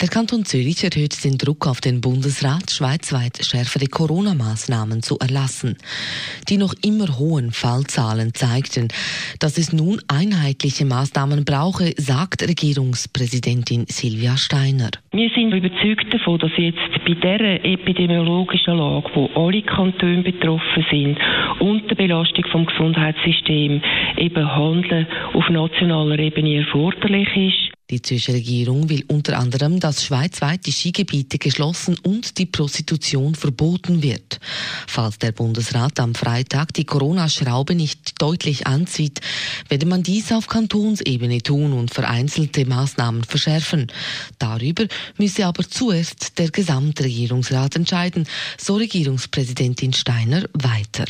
Der Kanton Zürich erhöht den Druck auf den Bundesrat, schweizweit schärfere Corona-Maßnahmen zu erlassen. Die noch immer hohen Fallzahlen zeigten, dass es nun einheitliche Maßnahmen brauche, sagt Regierungspräsidentin Silvia Steiner. Wir sind überzeugt davon, dass jetzt bei dieser epidemiologischen Lage, wo alle Kantone betroffen sind und der Belastung vom Gesundheitssystem eben Handeln auf nationaler Ebene erforderlich ist. Die Zürcher Regierung will unter anderem, dass schweizweit die Skigebiete geschlossen und die Prostitution verboten wird. Falls der Bundesrat am Freitag die Corona-Schraube nicht deutlich anzieht, werde man dies auf Kantonsebene tun und vereinzelte Maßnahmen verschärfen. Darüber müsse aber zuerst der Gesamtregierungsrat entscheiden, so Regierungspräsidentin Steiner weiter.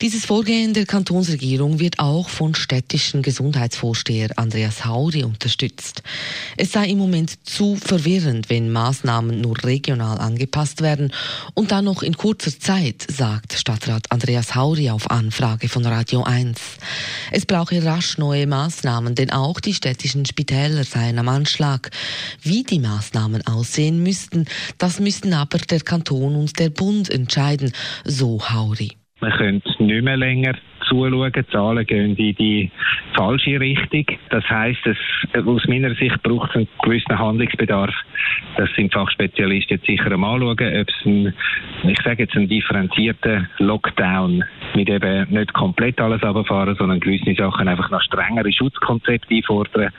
Dieses Vorgehen der Kantonsregierung wird auch von städtischen Gesundheitsvorsteher Andreas Hauri unterstützt. Es sei im Moment zu verwirrend, wenn Maßnahmen nur regional angepasst werden und dann noch in kurzer Zeit, sagt Stadtrat Andreas Hauri auf Anfrage von Radio 1. Es brauche rasch neue Maßnahmen, denn auch die städtischen Spitäler seien am Anschlag. Wie die Maßnahmen aussehen müssten, das müssten aber der Kanton und der Bund entscheiden, so Hauri. Man könnte nicht mehr länger zuschauen. Die Zahlen gehen in die falsche Richtung. Das heisst, es, aus meiner Sicht braucht es einen gewissen Handlungsbedarf. Das sind Fachspezialisten jetzt sicher einmal anschauen, ob es ein, ich sage jetzt einen differenzierten Lockdown mit eben nicht komplett alles runterfahren, sondern gewisse Sachen einfach nach strengere Schutzkonzepte einfordern.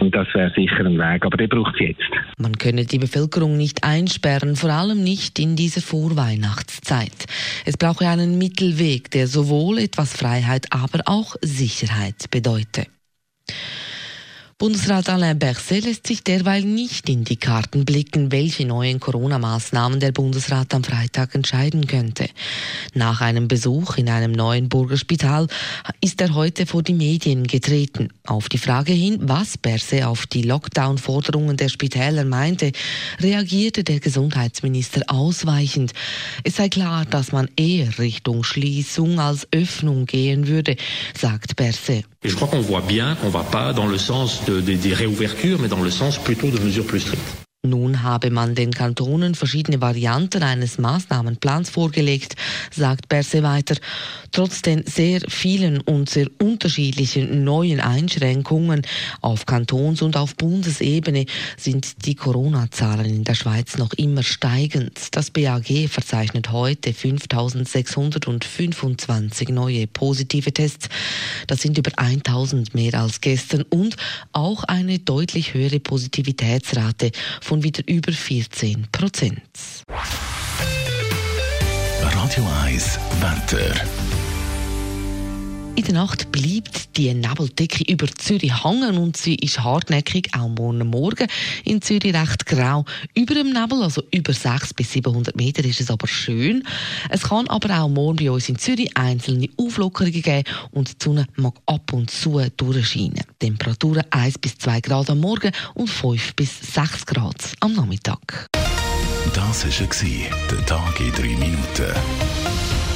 Und das wäre sicher ein Weg. Aber den braucht es jetzt. Man könne die Bevölkerung nicht einsperren, vor allem nicht in dieser Vorweihnachtszeit. Es brauche einen Mittelweg, der sowohl etwas Freiheit, aber auch Sicherheit bedeute. Bundesrat Alain Berset lässt sich derweil nicht in die Karten blicken, welche neuen Corona-Maßnahmen der Bundesrat am Freitag entscheiden könnte. Nach einem Besuch in einem neuen Burgerspital ist er heute vor die Medien getreten. Auf die Frage hin, was Berset auf die Lockdown-Forderungen der Spitäler meinte, reagierte der Gesundheitsminister ausweichend. Es sei klar, dass man eher Richtung Schließung als Öffnung gehen würde, sagt Berset. Et je crois qu'on voit bien qu'on va pas dans le sens de, de, des réouvertures, mais dans le sens plutôt de mesures plus strictes. Habe man den Kantonen verschiedene Varianten eines Maßnahmenplans vorgelegt, sagt Berse weiter. Trotz den sehr vielen und sehr unterschiedlichen neuen Einschränkungen auf Kantons- und auf Bundesebene sind die Corona-Zahlen in der Schweiz noch immer steigend. Das BAG verzeichnet heute 5625 neue positive Tests. Das sind über 1000 mehr als gestern und auch eine deutlich höhere Positivitätsrate von wieder über 14 Prozent. Radio 1 Wetter. In der Nacht bleibt die Nebeldecke über Zürich hängen und sie ist hartnäckig, auch morgen Morgen in Zürich recht grau. Über dem Nebel, also über 600 bis 700 Meter, ist es aber schön. Es kann aber auch morgen bei uns in Zürich einzelne Auflockerungen geben und die Sonne mag ab und zu durchscheinen. Temperaturen 1 bis 2 Grad am Morgen und 5 bis 6 Grad am Nachmittag. Das war der Tag in 3 Minuten.